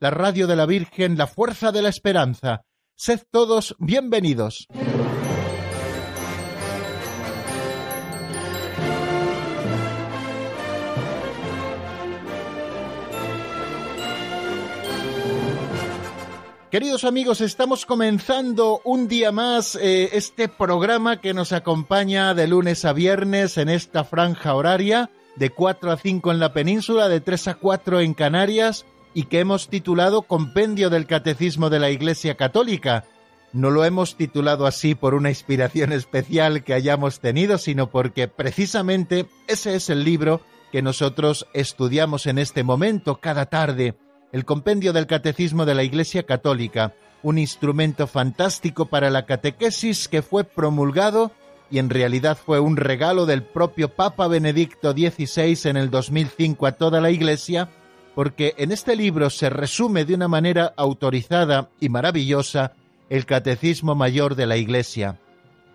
la radio de la Virgen, la fuerza de la esperanza. Sed todos bienvenidos. Queridos amigos, estamos comenzando un día más eh, este programa que nos acompaña de lunes a viernes en esta franja horaria, de 4 a 5 en la península, de 3 a 4 en Canarias, y que hemos titulado Compendio del Catecismo de la Iglesia Católica. No lo hemos titulado así por una inspiración especial que hayamos tenido, sino porque precisamente ese es el libro que nosotros estudiamos en este momento cada tarde el compendio del Catecismo de la Iglesia Católica, un instrumento fantástico para la catequesis que fue promulgado y en realidad fue un regalo del propio Papa Benedicto XVI en el 2005 a toda la Iglesia, porque en este libro se resume de una manera autorizada y maravillosa el Catecismo Mayor de la Iglesia.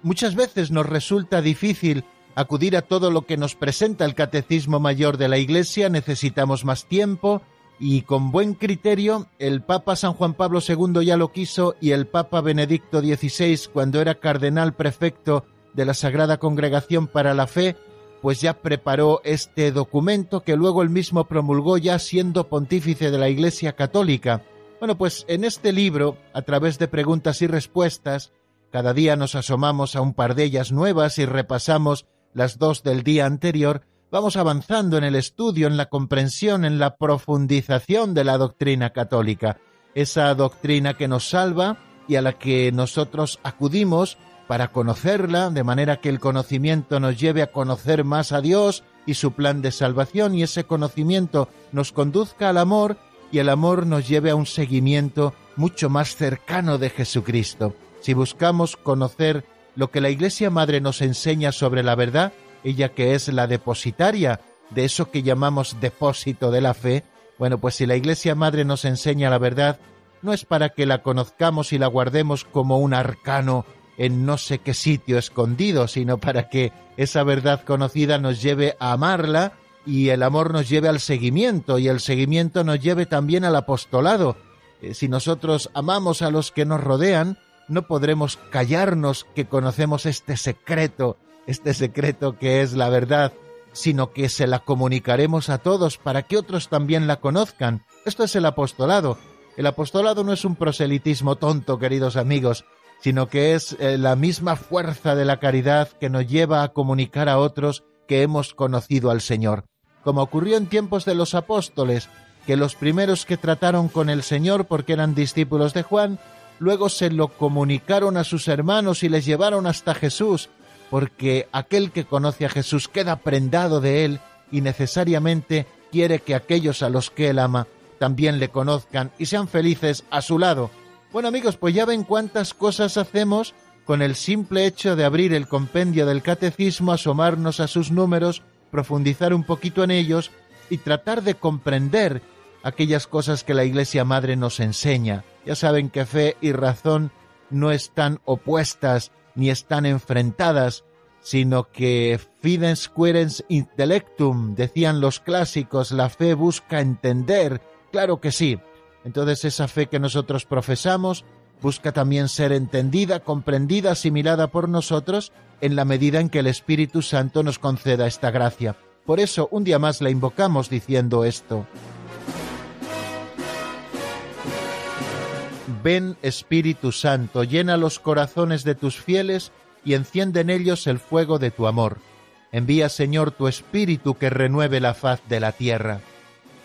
Muchas veces nos resulta difícil acudir a todo lo que nos presenta el Catecismo Mayor de la Iglesia, necesitamos más tiempo, y con buen criterio el Papa San Juan Pablo II ya lo quiso y el Papa Benedicto XVI cuando era cardenal prefecto de la Sagrada Congregación para la Fe, pues ya preparó este documento que luego él mismo promulgó ya siendo pontífice de la Iglesia Católica. Bueno, pues en este libro, a través de preguntas y respuestas, cada día nos asomamos a un par de ellas nuevas y repasamos las dos del día anterior, vamos avanzando en el estudio, en la comprensión, en la profundización de la doctrina católica, esa doctrina que nos salva y a la que nosotros acudimos para conocerla, de manera que el conocimiento nos lleve a conocer más a Dios y su plan de salvación, y ese conocimiento nos conduzca al amor y el amor nos lleve a un seguimiento mucho más cercano de Jesucristo. Si buscamos conocer lo que la Iglesia Madre nos enseña sobre la verdad, ella que es la depositaria de eso que llamamos depósito de la fe, bueno, pues si la Iglesia Madre nos enseña la verdad, no es para que la conozcamos y la guardemos como un arcano en no sé qué sitio escondido, sino para que esa verdad conocida nos lleve a amarla y el amor nos lleve al seguimiento y el seguimiento nos lleve también al apostolado. Eh, si nosotros amamos a los que nos rodean, no podremos callarnos que conocemos este secreto este secreto que es la verdad, sino que se la comunicaremos a todos para que otros también la conozcan. Esto es el apostolado. El apostolado no es un proselitismo tonto, queridos amigos, sino que es eh, la misma fuerza de la caridad que nos lleva a comunicar a otros que hemos conocido al Señor. Como ocurrió en tiempos de los apóstoles, que los primeros que trataron con el Señor porque eran discípulos de Juan, luego se lo comunicaron a sus hermanos y les llevaron hasta Jesús, porque aquel que conoce a Jesús queda prendado de él y necesariamente quiere que aquellos a los que él ama también le conozcan y sean felices a su lado. Bueno amigos, pues ya ven cuántas cosas hacemos con el simple hecho de abrir el compendio del catecismo, asomarnos a sus números, profundizar un poquito en ellos y tratar de comprender aquellas cosas que la Iglesia Madre nos enseña. Ya saben que fe y razón no están opuestas, ni están enfrentadas, sino que fidens querens intellectum, decían los clásicos, la fe busca entender, claro que sí. Entonces esa fe que nosotros profesamos busca también ser entendida, comprendida, asimilada por nosotros en la medida en que el Espíritu Santo nos conceda esta gracia. Por eso un día más la invocamos diciendo esto. Ven Espíritu Santo, llena los corazones de tus fieles y enciende en ellos el fuego de tu amor. Envía, Señor, tu Espíritu que renueve la faz de la tierra.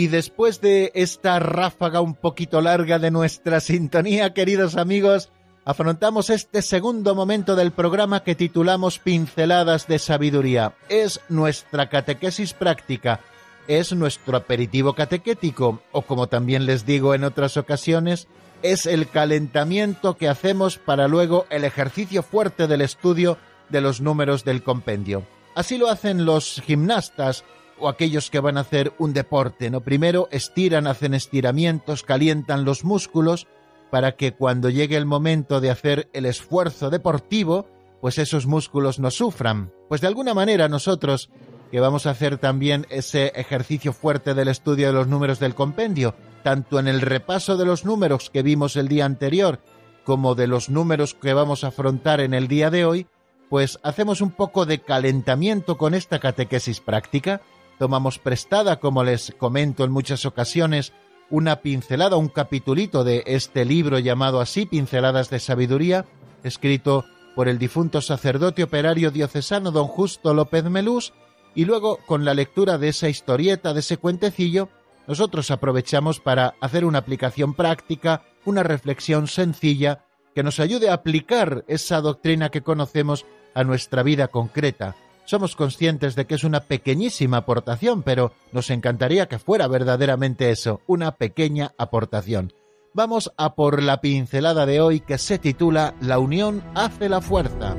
Y después de esta ráfaga un poquito larga de nuestra sintonía, queridos amigos, afrontamos este segundo momento del programa que titulamos Pinceladas de Sabiduría. Es nuestra catequesis práctica, es nuestro aperitivo catequético, o como también les digo en otras ocasiones, es el calentamiento que hacemos para luego el ejercicio fuerte del estudio de los números del compendio. Así lo hacen los gimnastas o aquellos que van a hacer un deporte, ¿no? Primero estiran, hacen estiramientos, calientan los músculos para que cuando llegue el momento de hacer el esfuerzo deportivo, pues esos músculos no sufran. Pues de alguna manera nosotros, que vamos a hacer también ese ejercicio fuerte del estudio de los números del compendio, tanto en el repaso de los números que vimos el día anterior, como de los números que vamos a afrontar en el día de hoy, pues hacemos un poco de calentamiento con esta catequesis práctica, tomamos prestada, como les comento en muchas ocasiones, una pincelada, un capitulito de este libro llamado así, Pinceladas de Sabiduría, escrito por el difunto sacerdote operario diocesano don Justo López Melús, y luego con la lectura de esa historieta, de ese cuentecillo, nosotros aprovechamos para hacer una aplicación práctica, una reflexión sencilla que nos ayude a aplicar esa doctrina que conocemos a nuestra vida concreta. Somos conscientes de que es una pequeñísima aportación, pero nos encantaría que fuera verdaderamente eso, una pequeña aportación. Vamos a por la pincelada de hoy que se titula La unión hace la fuerza.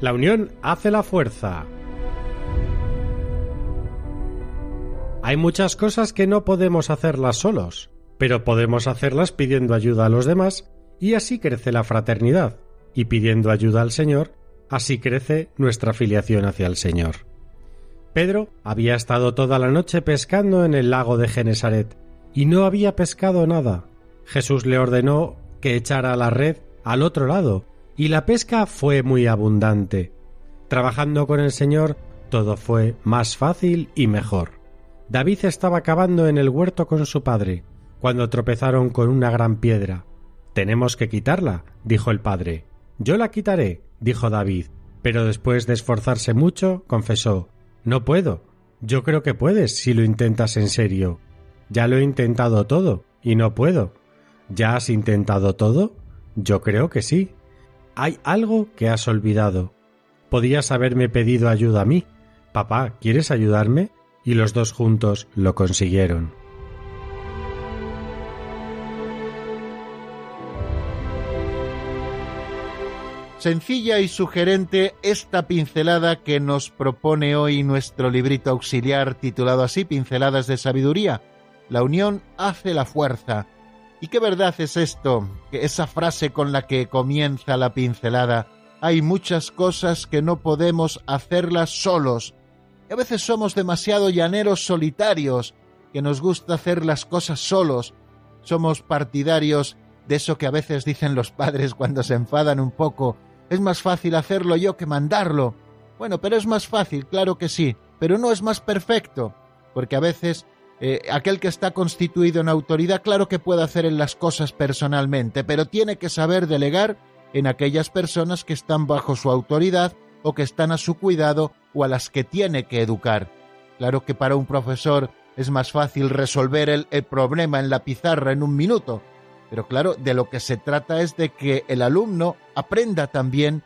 La unión hace la fuerza. Hay muchas cosas que no podemos hacerlas solos, pero podemos hacerlas pidiendo ayuda a los demás y así crece la fraternidad, y pidiendo ayuda al Señor, así crece nuestra filiación hacia el Señor. Pedro había estado toda la noche pescando en el lago de Genesaret y no había pescado nada. Jesús le ordenó que echara la red al otro lado y la pesca fue muy abundante. Trabajando con el Señor todo fue más fácil y mejor. David estaba cavando en el huerto con su padre, cuando tropezaron con una gran piedra. Tenemos que quitarla, dijo el padre. Yo la quitaré, dijo David, pero después de esforzarse mucho, confesó No puedo. Yo creo que puedes si lo intentas en serio. Ya lo he intentado todo, y no puedo. ¿Ya has intentado todo? Yo creo que sí. Hay algo que has olvidado. Podías haberme pedido ayuda a mí. Papá, ¿quieres ayudarme? Y los dos juntos lo consiguieron. Sencilla y sugerente esta pincelada que nos propone hoy nuestro librito auxiliar titulado así Pinceladas de Sabiduría. La unión hace la fuerza. ¿Y qué verdad es esto? Que esa frase con la que comienza la pincelada. Hay muchas cosas que no podemos hacerlas solos. A veces somos demasiado llaneros solitarios, que nos gusta hacer las cosas solos. Somos partidarios de eso que a veces dicen los padres cuando se enfadan un poco. Es más fácil hacerlo yo que mandarlo. Bueno, pero es más fácil, claro que sí, pero no es más perfecto, porque a veces eh, aquel que está constituido en autoridad, claro que puede hacer en las cosas personalmente, pero tiene que saber delegar en aquellas personas que están bajo su autoridad o que están a su cuidado o a las que tiene que educar. Claro que para un profesor es más fácil resolver el, el problema en la pizarra en un minuto, pero claro, de lo que se trata es de que el alumno aprenda también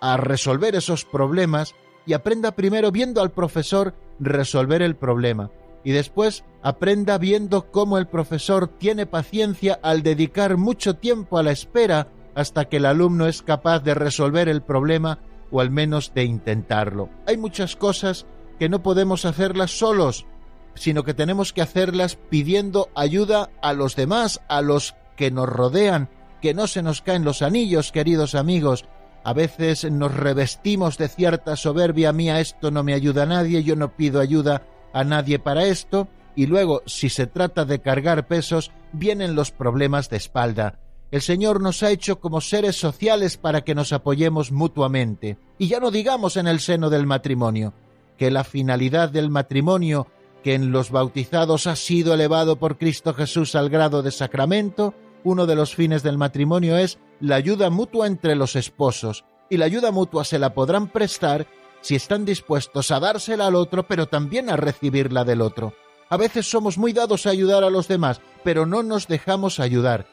a resolver esos problemas y aprenda primero viendo al profesor resolver el problema y después aprenda viendo cómo el profesor tiene paciencia al dedicar mucho tiempo a la espera hasta que el alumno es capaz de resolver el problema o al menos de intentarlo. Hay muchas cosas que no podemos hacerlas solos, sino que tenemos que hacerlas pidiendo ayuda a los demás, a los que nos rodean, que no se nos caen los anillos, queridos amigos. A veces nos revestimos de cierta soberbia mía, esto no me ayuda a nadie, yo no pido ayuda a nadie para esto y luego, si se trata de cargar pesos, vienen los problemas de espalda. El Señor nos ha hecho como seres sociales para que nos apoyemos mutuamente. Y ya no digamos en el seno del matrimonio, que la finalidad del matrimonio, que en los bautizados ha sido elevado por Cristo Jesús al grado de sacramento, uno de los fines del matrimonio es la ayuda mutua entre los esposos, y la ayuda mutua se la podrán prestar si están dispuestos a dársela al otro, pero también a recibirla del otro. A veces somos muy dados a ayudar a los demás, pero no nos dejamos ayudar.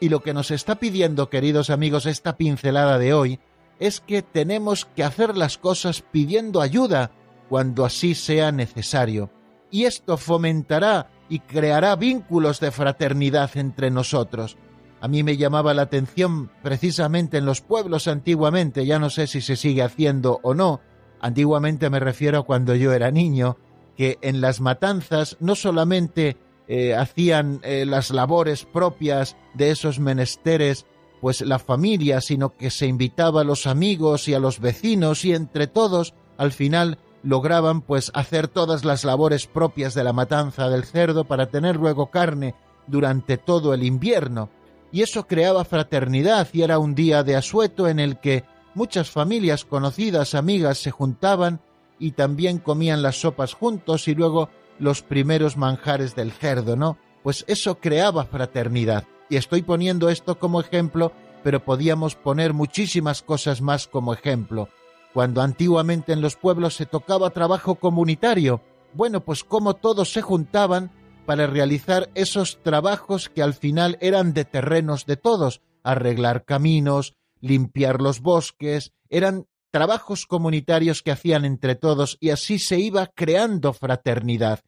Y lo que nos está pidiendo, queridos amigos, esta pincelada de hoy, es que tenemos que hacer las cosas pidiendo ayuda cuando así sea necesario. Y esto fomentará y creará vínculos de fraternidad entre nosotros. A mí me llamaba la atención precisamente en los pueblos antiguamente, ya no sé si se sigue haciendo o no, antiguamente me refiero a cuando yo era niño, que en las matanzas no solamente eh, hacían eh, las labores propias de esos menesteres, pues la familia, sino que se invitaba a los amigos y a los vecinos y entre todos, al final, lograban pues hacer todas las labores propias de la matanza del cerdo para tener luego carne durante todo el invierno. Y eso creaba fraternidad y era un día de asueto en el que muchas familias conocidas, amigas, se juntaban y también comían las sopas juntos y luego los primeros manjares del cerdo, ¿no? Pues eso creaba fraternidad. Y estoy poniendo esto como ejemplo, pero podíamos poner muchísimas cosas más como ejemplo. Cuando antiguamente en los pueblos se tocaba trabajo comunitario, bueno, pues como todos se juntaban para realizar esos trabajos que al final eran de terrenos de todos, arreglar caminos, limpiar los bosques, eran trabajos comunitarios que hacían entre todos y así se iba creando fraternidad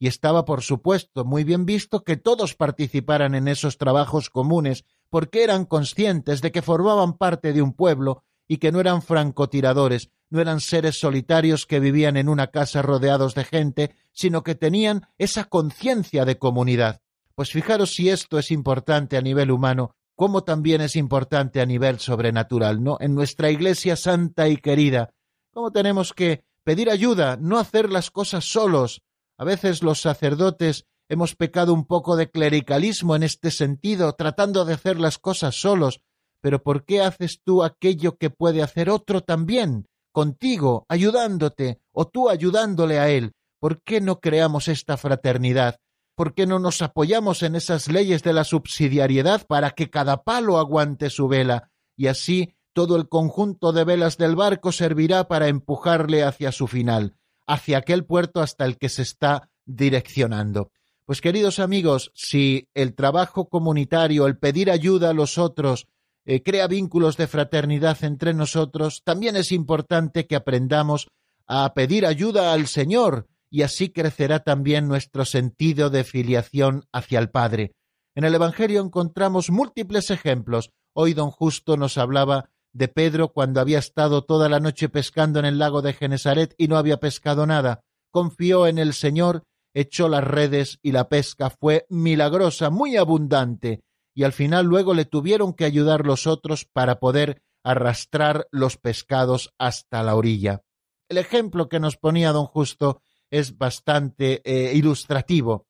y estaba por supuesto muy bien visto que todos participaran en esos trabajos comunes, porque eran conscientes de que formaban parte de un pueblo y que no eran francotiradores, no eran seres solitarios que vivían en una casa rodeados de gente, sino que tenían esa conciencia de comunidad. Pues fijaros si esto es importante a nivel humano, como también es importante a nivel sobrenatural, ¿no? En nuestra iglesia santa y querida, cómo tenemos que pedir ayuda, no hacer las cosas solos, a veces los sacerdotes hemos pecado un poco de clericalismo en este sentido, tratando de hacer las cosas solos, pero ¿por qué haces tú aquello que puede hacer otro también, contigo, ayudándote, o tú ayudándole a él? ¿Por qué no creamos esta fraternidad? ¿Por qué no nos apoyamos en esas leyes de la subsidiariedad para que cada palo aguante su vela y así todo el conjunto de velas del barco servirá para empujarle hacia su final? Hacia aquel puerto hasta el que se está direccionando. Pues queridos amigos, si el trabajo comunitario, el pedir ayuda a los otros, eh, crea vínculos de fraternidad entre nosotros, también es importante que aprendamos a pedir ayuda al Señor y así crecerá también nuestro sentido de filiación hacia el Padre. En el Evangelio encontramos múltiples ejemplos. Hoy don Justo nos hablaba de Pedro cuando había estado toda la noche pescando en el lago de Genesaret y no había pescado nada. Confió en el Señor, echó las redes y la pesca fue milagrosa, muy abundante, y al final luego le tuvieron que ayudar los otros para poder arrastrar los pescados hasta la orilla. El ejemplo que nos ponía don Justo es bastante eh, ilustrativo.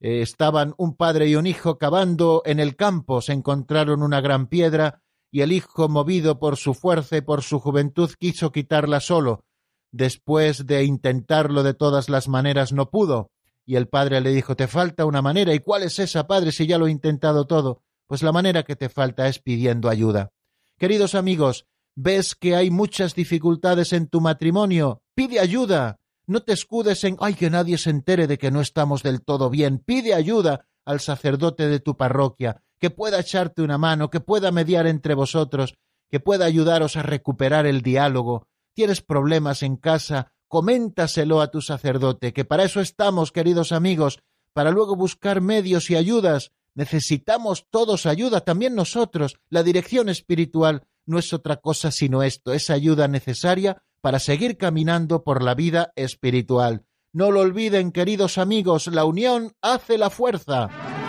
Eh, estaban un padre y un hijo cavando en el campo, se encontraron una gran piedra, y el hijo, movido por su fuerza y por su juventud, quiso quitarla solo. Después de intentarlo de todas las maneras no pudo, y el padre le dijo Te falta una manera. ¿Y cuál es esa, padre, si ya lo he intentado todo? Pues la manera que te falta es pidiendo ayuda. Queridos amigos, ves que hay muchas dificultades en tu matrimonio. Pide ayuda. No te escudes en ay que nadie se entere de que no estamos del todo bien. Pide ayuda al sacerdote de tu parroquia que pueda echarte una mano, que pueda mediar entre vosotros, que pueda ayudaros a recuperar el diálogo. Tienes problemas en casa, coméntaselo a tu sacerdote, que para eso estamos, queridos amigos, para luego buscar medios y ayudas. Necesitamos todos ayuda, también nosotros. La dirección espiritual no es otra cosa sino esto, es ayuda necesaria para seguir caminando por la vida espiritual. No lo olviden, queridos amigos, la unión hace la fuerza.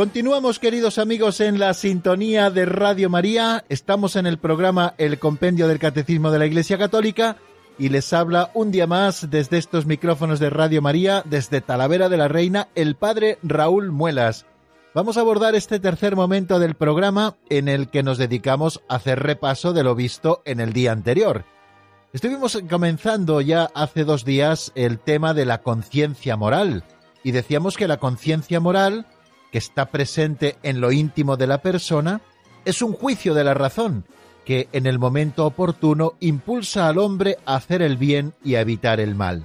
Continuamos, queridos amigos, en la sintonía de Radio María. Estamos en el programa El Compendio del Catecismo de la Iglesia Católica y les habla un día más desde estos micrófonos de Radio María, desde Talavera de la Reina, el Padre Raúl Muelas. Vamos a abordar este tercer momento del programa en el que nos dedicamos a hacer repaso de lo visto en el día anterior. Estuvimos comenzando ya hace dos días el tema de la conciencia moral y decíamos que la conciencia moral que está presente en lo íntimo de la persona, es un juicio de la razón que en el momento oportuno impulsa al hombre a hacer el bien y a evitar el mal.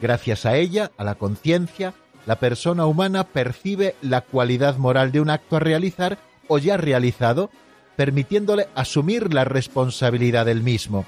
Gracias a ella, a la conciencia, la persona humana percibe la cualidad moral de un acto a realizar o ya realizado, permitiéndole asumir la responsabilidad del mismo.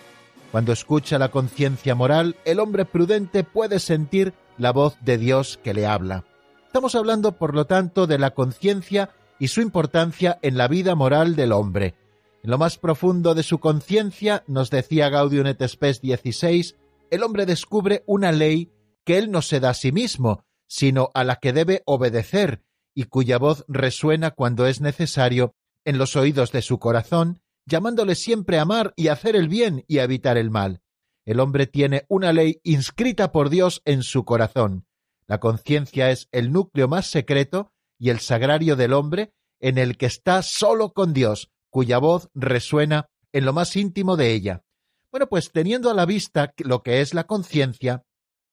Cuando escucha la conciencia moral, el hombre prudente puede sentir la voz de Dios que le habla. Estamos hablando, por lo tanto, de la conciencia y su importancia en la vida moral del hombre. En lo más profundo de su conciencia, nos decía Gaudium et Spes 16, el hombre descubre una ley que él no se da a sí mismo, sino a la que debe obedecer y cuya voz resuena cuando es necesario en los oídos de su corazón, llamándole siempre a amar y hacer el bien y a evitar el mal. El hombre tiene una ley inscrita por Dios en su corazón, la conciencia es el núcleo más secreto y el sagrario del hombre en el que está solo con Dios, cuya voz resuena en lo más íntimo de ella. Bueno, pues teniendo a la vista lo que es la conciencia,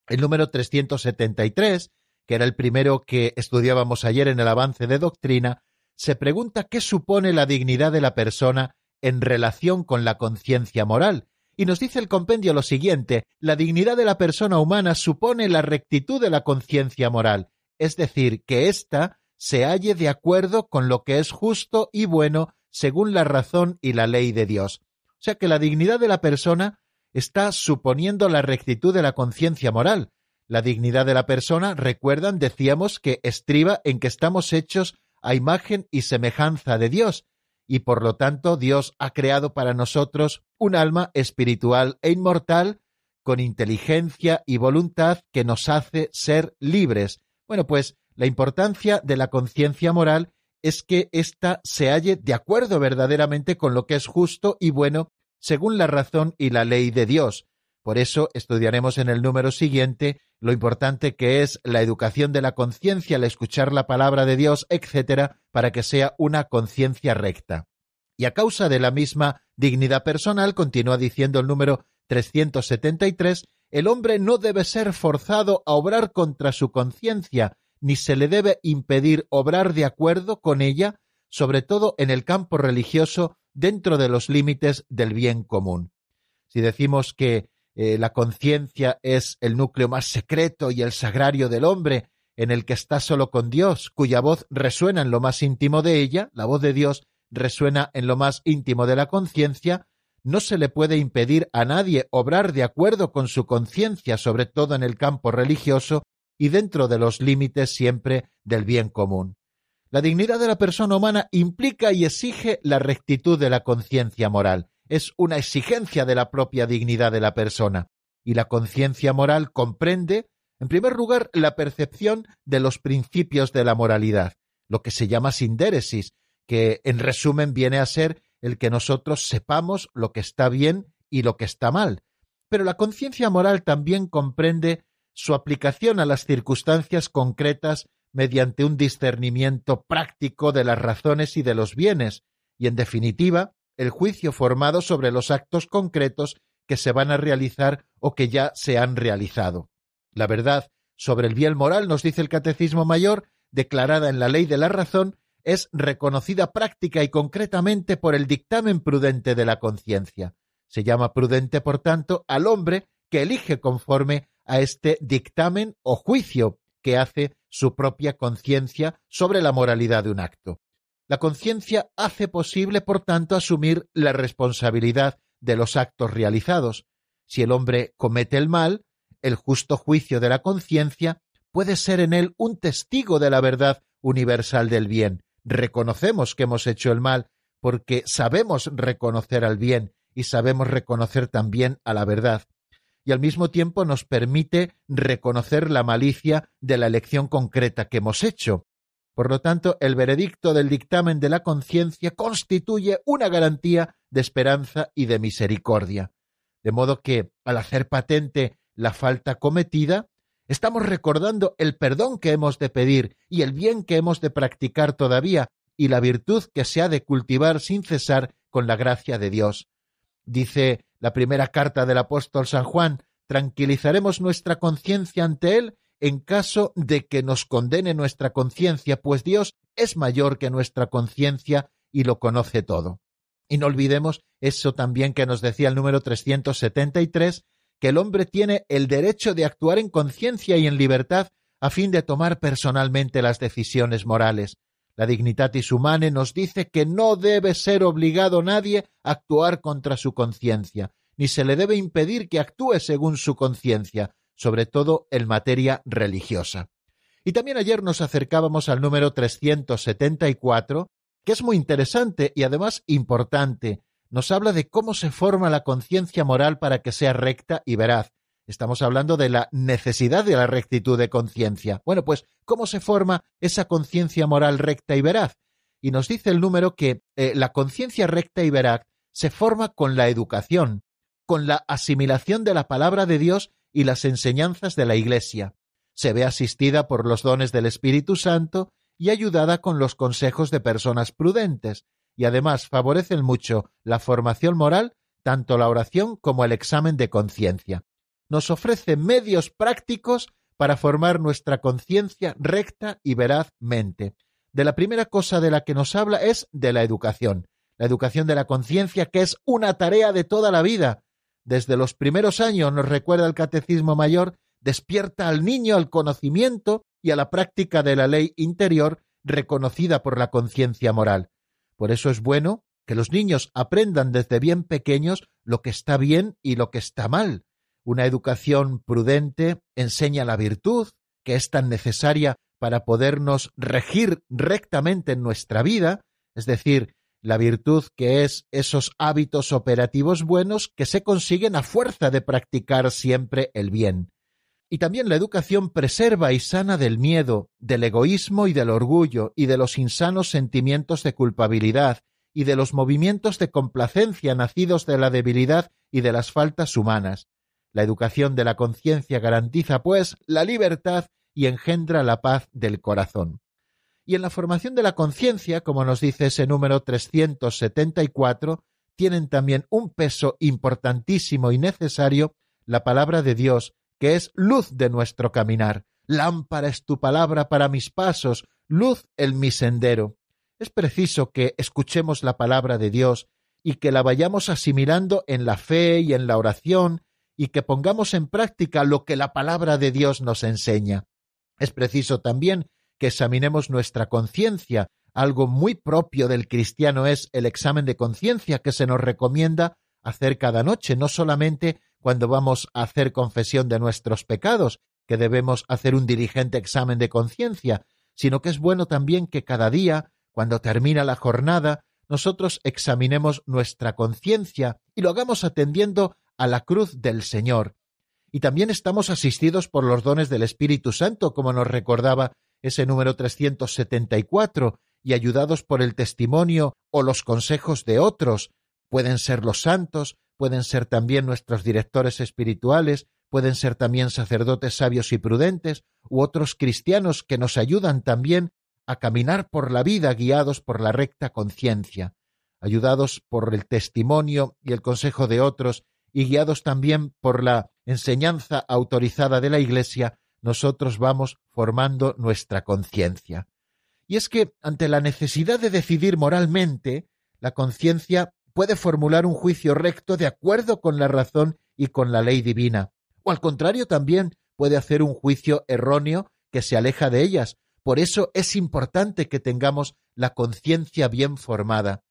el número 373, que era el primero que estudiábamos ayer en el avance de doctrina, se pregunta qué supone la dignidad de la persona en relación con la conciencia moral, y nos dice el compendio lo siguiente, la dignidad de la persona humana supone la rectitud de la conciencia moral, es decir, que ésta se halle de acuerdo con lo que es justo y bueno según la razón y la ley de Dios. O sea que la dignidad de la persona está suponiendo la rectitud de la conciencia moral. La dignidad de la persona, recuerdan, decíamos que estriba en que estamos hechos a imagen y semejanza de Dios, y por lo tanto Dios ha creado para nosotros un alma espiritual e inmortal con inteligencia y voluntad que nos hace ser libres. Bueno, pues la importancia de la conciencia moral es que ésta se halle de acuerdo verdaderamente con lo que es justo y bueno según la razón y la ley de Dios. Por eso estudiaremos en el número siguiente lo importante que es la educación de la conciencia, el escuchar la palabra de Dios, etcétera, para que sea una conciencia recta. Y a causa de la misma dignidad personal, continúa diciendo el número 373, el hombre no debe ser forzado a obrar contra su conciencia, ni se le debe impedir obrar de acuerdo con ella, sobre todo en el campo religioso, dentro de los límites del bien común. Si decimos que eh, la conciencia es el núcleo más secreto y el sagrario del hombre, en el que está solo con Dios, cuya voz resuena en lo más íntimo de ella, la voz de Dios resuena en lo más íntimo de la conciencia, no se le puede impedir a nadie obrar de acuerdo con su conciencia, sobre todo en el campo religioso y dentro de los límites siempre del bien común. La dignidad de la persona humana implica y exige la rectitud de la conciencia moral es una exigencia de la propia dignidad de la persona, y la conciencia moral comprende, en primer lugar, la percepción de los principios de la moralidad, lo que se llama sindéresis, que en resumen viene a ser el que nosotros sepamos lo que está bien y lo que está mal. Pero la conciencia moral también comprende su aplicación a las circunstancias concretas mediante un discernimiento práctico de las razones y de los bienes, y en definitiva, el juicio formado sobre los actos concretos que se van a realizar o que ya se han realizado. La verdad sobre el bien moral, nos dice el Catecismo Mayor, declarada en la ley de la razón, es reconocida práctica y concretamente por el dictamen prudente de la conciencia. Se llama prudente, por tanto, al hombre que elige conforme a este dictamen o juicio que hace su propia conciencia sobre la moralidad de un acto. La conciencia hace posible, por tanto, asumir la responsabilidad de los actos realizados. Si el hombre comete el mal, el justo juicio de la conciencia puede ser en él un testigo de la verdad universal del bien. Reconocemos que hemos hecho el mal porque sabemos reconocer al bien y sabemos reconocer también a la verdad. Y al mismo tiempo nos permite reconocer la malicia de la elección concreta que hemos hecho Por lo tanto, el veredicto del dictamen de la conciencia constituye una garantía de esperanza y de misericordia. De modo que, al hacer patente la falta cometida, estamos recordando el perdón que hemos de pedir y el bien que hemos de practicar todavía y la virtud que se ha de cultivar sin cesar con la gracia de Dios. Dice la primera carta del apóstol San Juan, tranquilizaremos nuestra conciencia ante Él en caso de que nos condene nuestra conciencia, pues Dios es mayor que nuestra conciencia y lo conoce todo. Y no olvidemos eso también que nos decía el número 373, que el hombre tiene el derecho de actuar en conciencia y en libertad a fin de tomar personalmente las decisiones morales. La Dignitatis Humanae nos dice que no debe ser obligado nadie a actuar contra su conciencia, ni se le debe impedir que actúe según su conciencia, sobre todo en materia religiosa. Y también ayer nos acercábamos al número 374, que es muy interesante y además importante. Nos habla de cómo se forma la conciencia moral para que sea recta y veraz. Estamos hablando de la necesidad de la rectitud de conciencia. Bueno, pues, ¿cómo se forma esa conciencia moral recta y veraz? Y nos dice el número que eh, la conciencia recta y veraz se forma con la educación, con la asimilación de la palabra de Dios y las enseñanzas de la Iglesia. Se ve asistida por los dones del Espíritu Santo y ayudada con los consejos de personas prudentes, y además favorecen mucho la formación moral, tanto la oración como el examen de conciencia. Nos ofrece medios prácticos para formar nuestra conciencia recta y verazmente. De la primera cosa de la que nos habla es de la educación, la educación de la conciencia, que es una tarea de toda la vida, desde los primeros años, nos recuerda el Catecismo Mayor, despierta al niño al conocimiento y a la práctica de la ley interior reconocida por la conciencia moral. Por eso es bueno que los niños aprendan desde bien pequeños lo que está bien y lo que está mal. Una educación prudente enseña la virtud, que es tan necesaria para podernos regir rectamente en nuestra vida, es decir, la virtud que es esos hábitos operativos buenos que se consiguen a fuerza de practicar siempre el bien. Y también la educación preserva y sana del miedo, del egoísmo y del orgullo, y de los insanos sentimientos de culpabilidad, y de los movimientos de complacencia nacidos de la debilidad y de las faltas humanas. La educación de la conciencia garantiza, pues, la libertad y engendra la paz del corazón. Y en la formación de la conciencia, como nos dice ese número 374, tienen también un peso importantísimo y necesario la palabra de Dios, que es luz de nuestro caminar. Lámpara es tu palabra para mis pasos, luz en mi sendero. Es preciso que escuchemos la palabra de Dios y que la vayamos asimilando en la fe y en la oración y que pongamos en práctica lo que la palabra de Dios nos enseña. Es preciso también que examinemos nuestra conciencia. Algo muy propio del cristiano es el examen de conciencia que se nos recomienda hacer cada noche, no solamente cuando vamos a hacer confesión de nuestros pecados, que debemos hacer un diligente examen de conciencia, sino que es bueno también que cada día, cuando termina la jornada, nosotros examinemos nuestra conciencia y lo hagamos atendiendo a la cruz del Señor. Y también estamos asistidos por los dones del Espíritu Santo, como nos recordaba ese número 374, y ayudados por el testimonio o los consejos de otros, pueden ser los santos, pueden ser también nuestros directores espirituales, pueden ser también sacerdotes sabios y prudentes, u otros cristianos que nos ayudan también a caminar por la vida guiados por la recta conciencia, ayudados por el testimonio y el consejo de otros, y guiados también por la enseñanza autorizada de la Iglesia, nosotros vamos formando nuestra conciencia. Y es que ante la necesidad de decidir moralmente, la conciencia puede formular un juicio recto de acuerdo con la razón y con la ley divina, o al contrario también puede hacer un juicio erróneo que se aleja de ellas. Por eso es importante que tengamos la conciencia bien formada.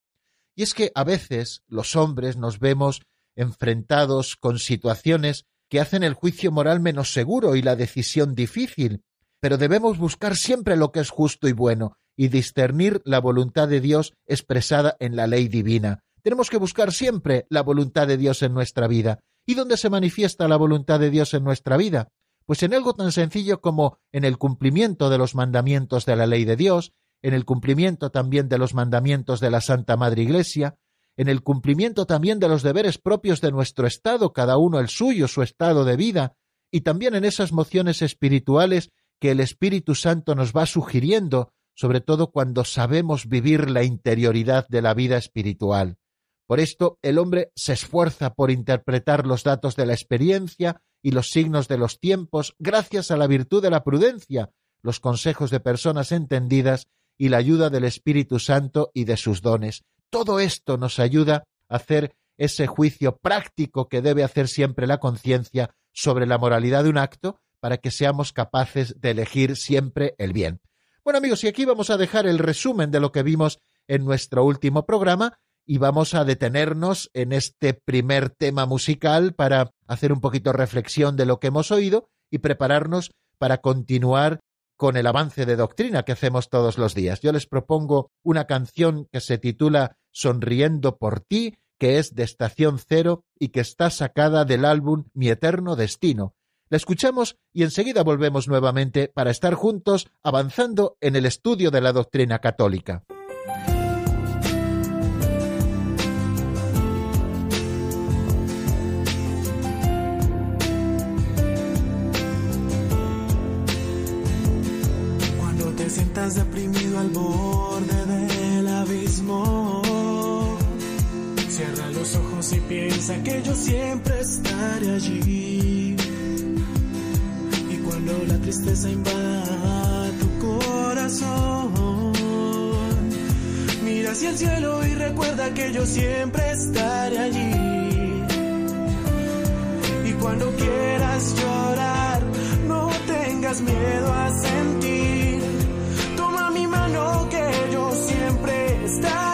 Y es que a veces los hombres nos vemos enfrentados con situaciones que hacen el juicio moral menos seguro y la decisión difícil, pero debemos buscar siempre lo que es justo y bueno y discernir la voluntad de Dios expresada en la ley divina. Tenemos que buscar siempre la voluntad de Dios en nuestra vida. ¿Y dónde se manifiesta la voluntad de Dios en nuestra vida? Pues en algo tan sencillo como en el cumplimiento de los mandamientos de la ley de Dios, en el cumplimiento también de los mandamientos de la Santa Madre Iglesia, en el cumplimiento también de los deberes propios de nuestro estado, cada uno el suyo, su estado de vida, y también en esas mociones espirituales que el Espíritu Santo nos va sugiriendo, sobre todo cuando sabemos vivir la interioridad de la vida espiritual. Por esto el hombre se esfuerza por interpretar los datos de la experiencia y los signos de los tiempos gracias a la virtud de la prudencia, los consejos de personas entendidas y la ayuda del Espíritu Santo y de sus dones. Todo esto nos ayuda a hacer ese juicio práctico que debe hacer siempre la conciencia sobre la moralidad de un acto para que seamos capaces de elegir siempre el bien. Bueno amigos, y aquí vamos a dejar el resumen de lo que vimos en nuestro último programa y vamos a detenernos en este primer tema musical para hacer un poquito reflexión de lo que hemos oído y prepararnos para continuar con el avance de doctrina que hacemos todos los días. Yo les propongo una canción que se titula Sonriendo por ti, que es de Estación Cero y que está sacada del álbum Mi Eterno Destino. La escuchamos y enseguida volvemos nuevamente para estar juntos avanzando en el estudio de la doctrina católica. Siempre estaré allí. Y cuando la tristeza invada tu corazón, mira hacia el cielo y recuerda que yo siempre estaré allí. Y cuando quieras llorar, no tengas miedo a sentir que yo siempre estaré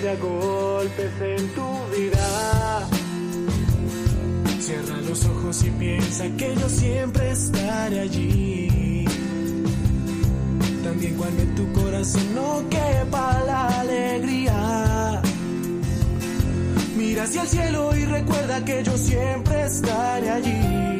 meterse a golpes en tu vida, cierra los ojos y piensa que yo siempre estaré allí. También cuando en tu corazón no quepa la alegría. Mira hacia el cielo y recuerda que yo siempre estaré allí.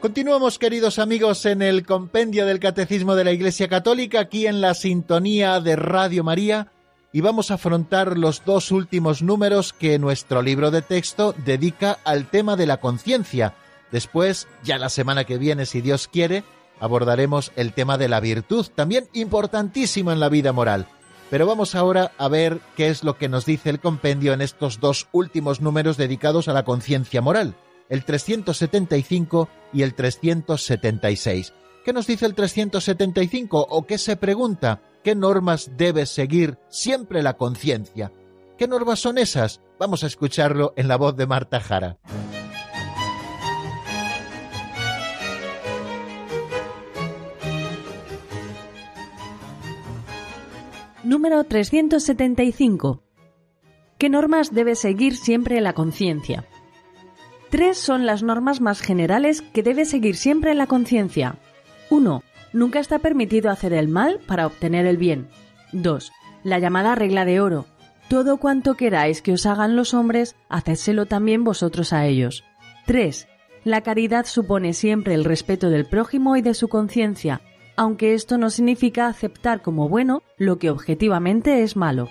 Continuamos, queridos amigos, en el compendio del Catecismo de la Iglesia Católica, aquí en la sintonía de Radio María, y vamos a afrontar los dos últimos números que nuestro libro de texto dedica al tema de la conciencia. Después, ya la semana que viene, si Dios quiere, abordaremos el tema de la virtud, también importantísimo en la vida moral. Pero vamos ahora a ver qué es lo que nos dice el compendio en estos dos últimos números dedicados a la conciencia moral, el 375 y el 376. ¿Qué nos dice el 375 o qué se pregunta? ¿Qué normas debe seguir siempre la conciencia? ¿Qué normas son esas? Vamos a escucharlo en la voz de Marta Jara. Número 375. ¿Qué normas debe seguir siempre la conciencia? Tres son las normas más generales que debe seguir siempre la conciencia. 1. Nunca está permitido hacer el mal para obtener el bien. 2. La llamada regla de oro. Todo cuanto queráis que os hagan los hombres, hacedselo también vosotros a ellos. 3. La caridad supone siempre el respeto del prójimo y de su conciencia, aunque esto no significa aceptar como bueno lo que objetivamente es malo.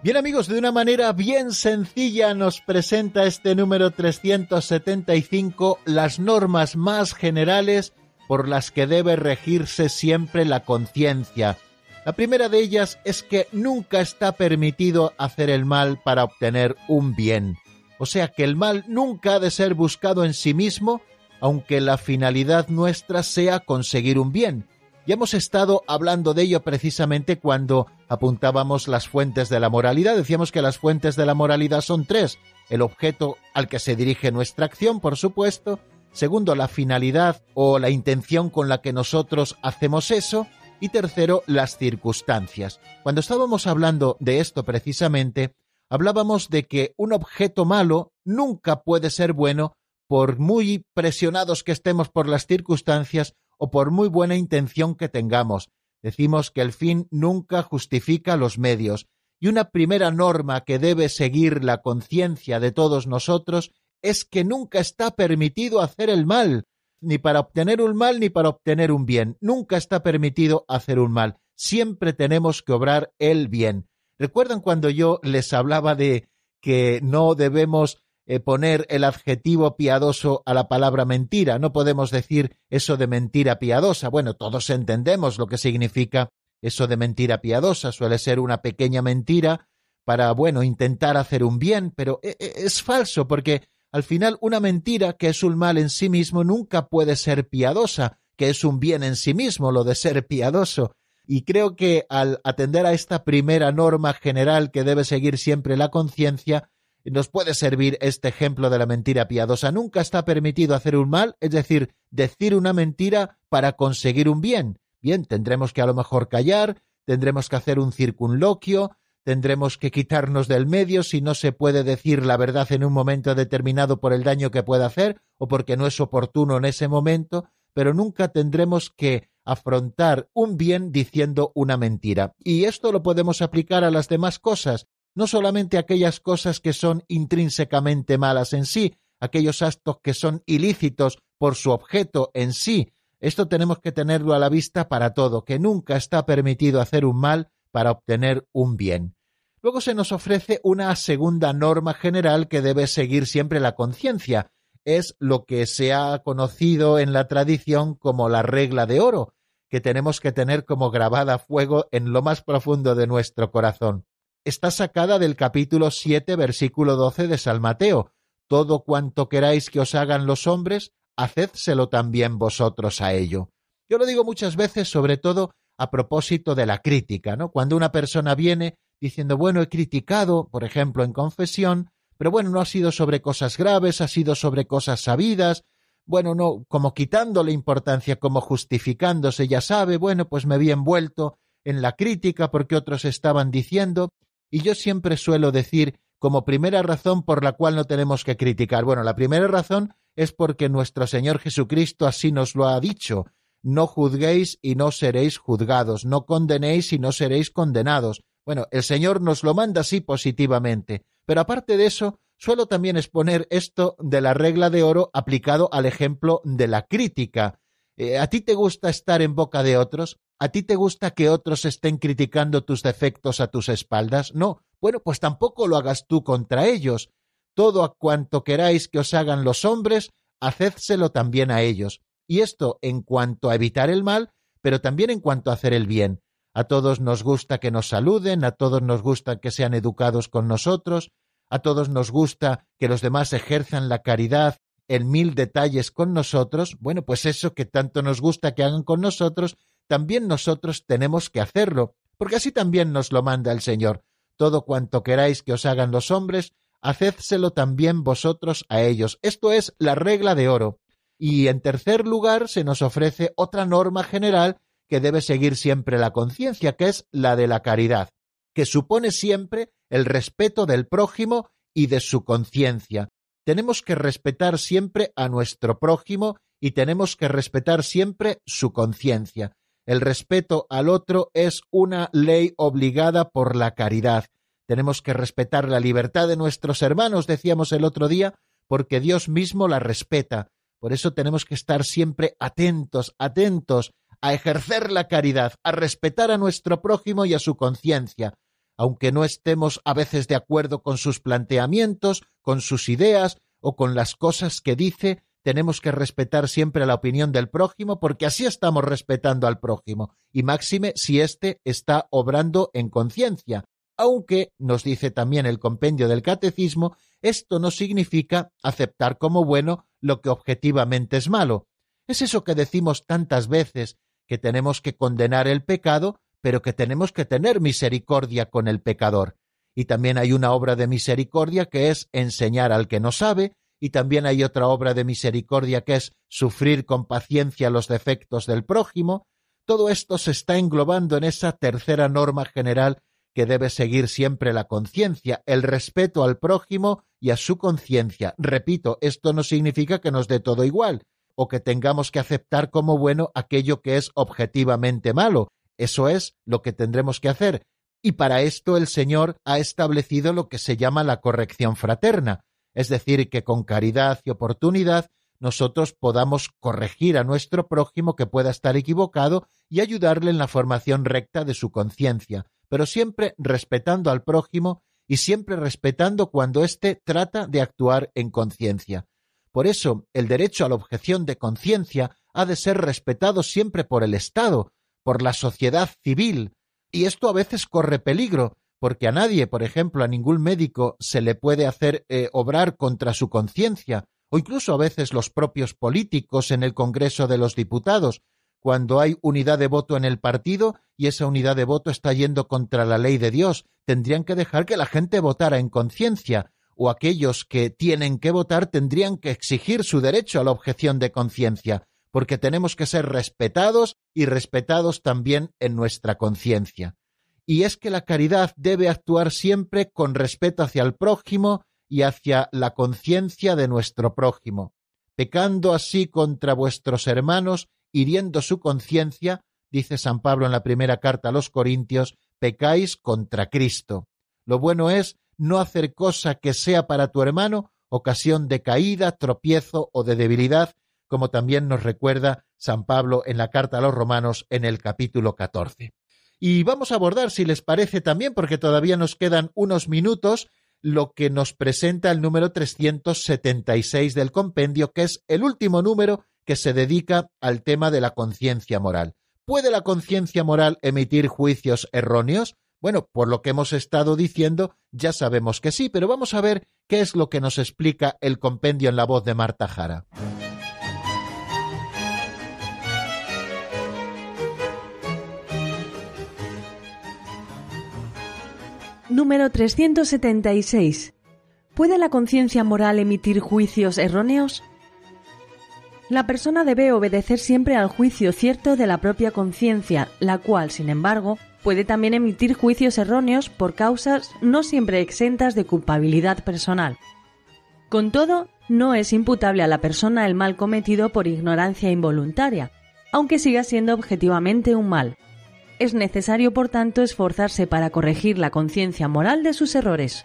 Bien amigos, de una manera bien sencilla nos presenta este número 375 las normas más generales por las que debe regirse siempre la conciencia. La primera de ellas es que nunca está permitido hacer el mal para obtener un bien. O sea que el mal nunca ha de ser buscado en sí mismo, aunque la finalidad nuestra sea conseguir un bien. Ya hemos estado hablando de ello precisamente cuando apuntábamos las fuentes de la moralidad. Decíamos que las fuentes de la moralidad son tres. El objeto al que se dirige nuestra acción, por supuesto. Segundo, la finalidad o la intención con la que nosotros hacemos eso. Y tercero, las circunstancias. Cuando estábamos hablando de esto precisamente, hablábamos de que un objeto malo nunca puede ser bueno por muy presionados que estemos por las circunstancias o por muy buena intención que tengamos. Decimos que el fin nunca justifica los medios, y una primera norma que debe seguir la conciencia de todos nosotros es que nunca está permitido hacer el mal, ni para obtener un mal ni para obtener un bien. Nunca está permitido hacer un mal. Siempre tenemos que obrar el bien. ¿Recuerdan cuando yo les hablaba de que no debemos eh, poner el adjetivo piadoso a la palabra mentira. No podemos decir eso de mentira piadosa. Bueno, todos entendemos lo que significa eso de mentira piadosa. Suele ser una pequeña mentira para, bueno, intentar hacer un bien, pero e, e, es falso porque al final una mentira que es un mal en sí mismo nunca puede ser piadosa, que es un bien en sí mismo lo de ser piadoso. Y creo que al atender a esta primera norma general que debe seguir siempre la conciencia, nos puede servir este ejemplo de la mentira piadosa. Nunca está permitido hacer un mal, es decir, decir una mentira para conseguir un bien. Bien, tendremos que a lo mejor callar, tendremos que hacer un circunloquio, tendremos que quitarnos del medio si no se puede decir la verdad en un momento determinado por el daño que pueda hacer o porque no es oportuno en ese momento, pero nunca tendremos que afrontar un bien diciendo una mentira. Y esto lo podemos aplicar a las demás cosas no solamente aquellas cosas que son intrínsecamente malas en sí, aquellos actos que son ilícitos por su objeto en sí. Esto tenemos que tenerlo a la vista para todo, que nunca está permitido hacer un mal para obtener un bien. Luego se nos ofrece una segunda norma general que debe seguir siempre la conciencia. Es lo que se ha conocido en la tradición como la regla de oro, que tenemos que tener como grabada a fuego en lo más profundo de nuestro corazón está sacada del capítulo 7, versículo 12 de San Mateo. Todo cuanto queráis que os hagan los hombres, hacedselo también vosotros a ello. Yo lo digo muchas veces, sobre todo a propósito de la crítica, ¿no? Cuando una persona viene diciendo, bueno, he criticado, por ejemplo, en confesión, pero bueno, no ha sido sobre cosas graves, ha sido sobre cosas sabidas, bueno, no, como quitándole importancia, como justificándose, ya sabe, bueno, pues me vi envuelto en la crítica porque otros estaban diciendo, y yo siempre suelo decir como primera razón por la cual no tenemos que criticar. Bueno, la primera razón es porque nuestro Señor Jesucristo así nos lo ha dicho. No juzguéis y no seréis juzgados, no condenéis y no seréis condenados. Bueno, el Señor nos lo manda así positivamente. Pero aparte de eso, suelo también exponer esto de la regla de oro aplicado al ejemplo de la crítica. Eh, ¿A ti te gusta estar en boca de otros? ¿A ti te gusta que otros estén criticando tus defectos a tus espaldas? No. Bueno, pues tampoco lo hagas tú contra ellos. Todo a cuanto queráis que os hagan los hombres, hacedselo también a ellos. Y esto en cuanto a evitar el mal, pero también en cuanto a hacer el bien. A todos nos gusta que nos saluden, a todos nos gusta que sean educados con nosotros, a todos nos gusta que los demás ejerzan la caridad en mil detalles con nosotros. Bueno, pues eso que tanto nos gusta que hagan con nosotros, también nosotros tenemos que hacerlo, porque así también nos lo manda el Señor. Todo cuanto queráis que os hagan los hombres, hacédselo también vosotros a ellos. Esto es la regla de oro. Y en tercer lugar se nos ofrece otra norma general que debe seguir siempre la conciencia, que es la de la caridad, que supone siempre el respeto del prójimo y de su conciencia. Tenemos que respetar siempre a nuestro prójimo y tenemos que respetar siempre su conciencia. El respeto al otro es una ley obligada por la caridad. Tenemos que respetar la libertad de nuestros hermanos, decíamos el otro día, porque Dios mismo la respeta. Por eso tenemos que estar siempre atentos, atentos a ejercer la caridad, a respetar a nuestro prójimo y a su conciencia, aunque no estemos a veces de acuerdo con sus planteamientos, con sus ideas o con las cosas que dice, tenemos que respetar siempre la opinión del prójimo porque así estamos respetando al prójimo, y máxime si éste está obrando en conciencia. Aunque, nos dice también el compendio del catecismo, esto no significa aceptar como bueno lo que objetivamente es malo. Es eso que decimos tantas veces, que tenemos que condenar el pecado, pero que tenemos que tener misericordia con el pecador. Y también hay una obra de misericordia que es enseñar al que no sabe, y también hay otra obra de misericordia que es sufrir con paciencia los defectos del prójimo, todo esto se está englobando en esa tercera norma general que debe seguir siempre la conciencia, el respeto al prójimo y a su conciencia. Repito, esto no significa que nos dé todo igual, o que tengamos que aceptar como bueno aquello que es objetivamente malo. Eso es lo que tendremos que hacer. Y para esto el Señor ha establecido lo que se llama la corrección fraterna, es decir, que con caridad y oportunidad nosotros podamos corregir a nuestro prójimo que pueda estar equivocado y ayudarle en la formación recta de su conciencia, pero siempre respetando al prójimo y siempre respetando cuando éste trata de actuar en conciencia. Por eso, el derecho a la objeción de conciencia ha de ser respetado siempre por el Estado, por la sociedad civil, y esto a veces corre peligro, porque a nadie, por ejemplo, a ningún médico se le puede hacer eh, obrar contra su conciencia, o incluso a veces los propios políticos en el Congreso de los Diputados, cuando hay unidad de voto en el partido y esa unidad de voto está yendo contra la ley de Dios, tendrían que dejar que la gente votara en conciencia, o aquellos que tienen que votar tendrían que exigir su derecho a la objeción de conciencia, porque tenemos que ser respetados y respetados también en nuestra conciencia y es que la caridad debe actuar siempre con respeto hacia el prójimo y hacia la conciencia de nuestro prójimo, pecando así contra vuestros hermanos, hiriendo su conciencia, dice San Pablo en la primera carta a los Corintios, pecáis contra Cristo. Lo bueno es no hacer cosa que sea para tu hermano ocasión de caída, tropiezo o de debilidad, como también nos recuerda San Pablo en la carta a los Romanos en el capítulo 14. Y vamos a abordar, si les parece también, porque todavía nos quedan unos minutos, lo que nos presenta el número 376 del compendio, que es el último número que se dedica al tema de la conciencia moral. ¿Puede la conciencia moral emitir juicios erróneos? Bueno, por lo que hemos estado diciendo, ya sabemos que sí, pero vamos a ver qué es lo que nos explica el compendio en la voz de Marta Jara. Número 376. ¿Puede la conciencia moral emitir juicios erróneos? La persona debe obedecer siempre al juicio cierto de la propia conciencia, la cual, sin embargo, puede también emitir juicios erróneos por causas no siempre exentas de culpabilidad personal. Con todo, no es imputable a la persona el mal cometido por ignorancia involuntaria, aunque siga siendo objetivamente un mal. Es necesario, por tanto, esforzarse para corregir la conciencia moral de sus errores.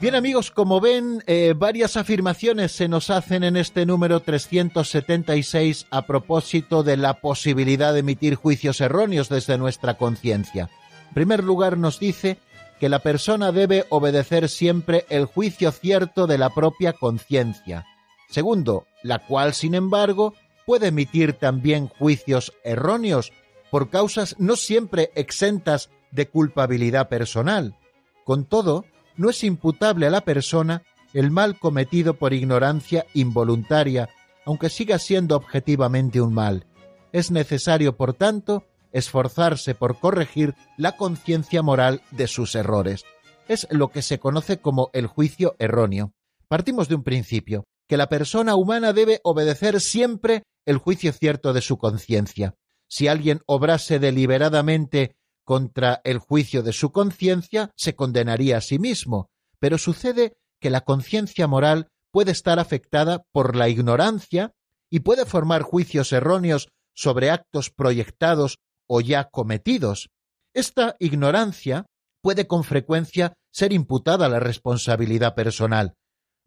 Bien amigos, como ven, eh, varias afirmaciones se nos hacen en este número 376 a propósito de la posibilidad de emitir juicios erróneos desde nuestra conciencia. En primer lugar, nos dice que la persona debe obedecer siempre el juicio cierto de la propia conciencia. Segundo, la cual, sin embargo, puede emitir también juicios erróneos por causas no siempre exentas de culpabilidad personal. Con todo, no es imputable a la persona el mal cometido por ignorancia involuntaria, aunque siga siendo objetivamente un mal. Es necesario, por tanto, esforzarse por corregir la conciencia moral de sus errores. Es lo que se conoce como el juicio erróneo. Partimos de un principio, que la persona humana debe obedecer siempre el juicio cierto de su conciencia. Si alguien obrase deliberadamente contra el juicio de su conciencia, se condenaría a sí mismo, pero sucede que la conciencia moral puede estar afectada por la ignorancia y puede formar juicios erróneos sobre actos proyectados o ya cometidos. Esta ignorancia puede con frecuencia ser imputada a la responsabilidad personal.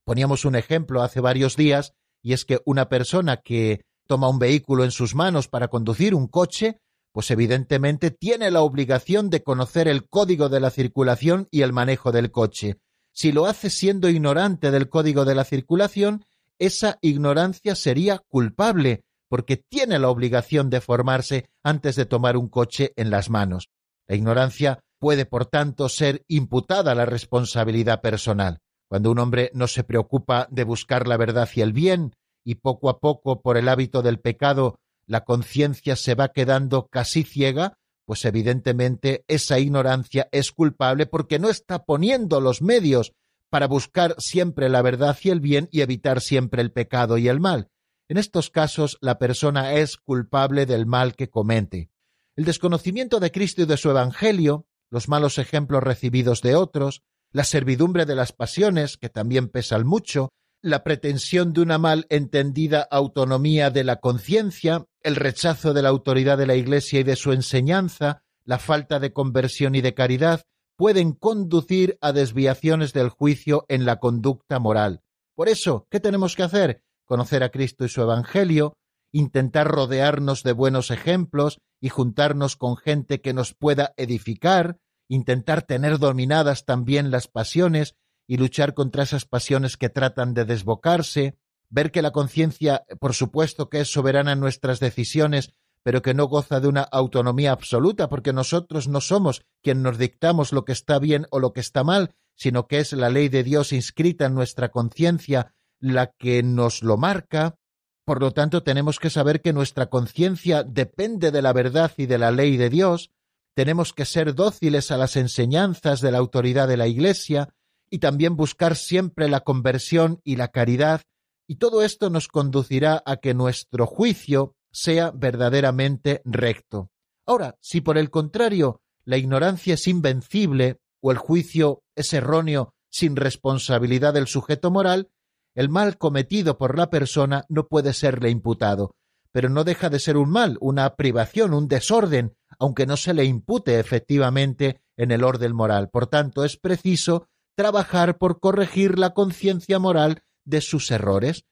Poníamos un ejemplo hace varios días, y es que una persona que toma un vehículo en sus manos para conducir un coche, pues evidentemente tiene la obligación de conocer el código de la circulación y el manejo del coche. Si lo hace siendo ignorante del código de la circulación, esa ignorancia sería culpable, porque tiene la obligación de formarse antes de tomar un coche en las manos. La ignorancia puede, por tanto, ser imputada a la responsabilidad personal. Cuando un hombre no se preocupa de buscar la verdad y el bien, y poco a poco, por el hábito del pecado, la conciencia se va quedando casi ciega, pues evidentemente esa ignorancia es culpable porque no está poniendo los medios para buscar siempre la verdad y el bien y evitar siempre el pecado y el mal. En estos casos la persona es culpable del mal que comete. El desconocimiento de Cristo y de su Evangelio, los malos ejemplos recibidos de otros, la servidumbre de las pasiones, que también pesan mucho, la pretensión de una mal entendida autonomía de la conciencia, el rechazo de la autoridad de la Iglesia y de su enseñanza, la falta de conversión y de caridad, pueden conducir a desviaciones del juicio en la conducta moral. Por eso, ¿qué tenemos que hacer? conocer a Cristo y su Evangelio, intentar rodearnos de buenos ejemplos y juntarnos con gente que nos pueda edificar, intentar tener dominadas también las pasiones y luchar contra esas pasiones que tratan de desbocarse, ver que la conciencia, por supuesto que es soberana en nuestras decisiones, pero que no goza de una autonomía absoluta, porque nosotros no somos quien nos dictamos lo que está bien o lo que está mal, sino que es la ley de Dios inscrita en nuestra conciencia la que nos lo marca, por lo tanto tenemos que saber que nuestra conciencia depende de la verdad y de la ley de Dios, tenemos que ser dóciles a las enseñanzas de la autoridad de la Iglesia y también buscar siempre la conversión y la caridad, y todo esto nos conducirá a que nuestro juicio sea verdaderamente recto. Ahora, si por el contrario la ignorancia es invencible o el juicio es erróneo sin responsabilidad del sujeto moral, el mal cometido por la persona no puede serle imputado, pero no deja de ser un mal, una privación, un desorden, aunque no se le impute efectivamente en el orden moral. Por tanto, es preciso trabajar por corregir la conciencia moral de sus errores.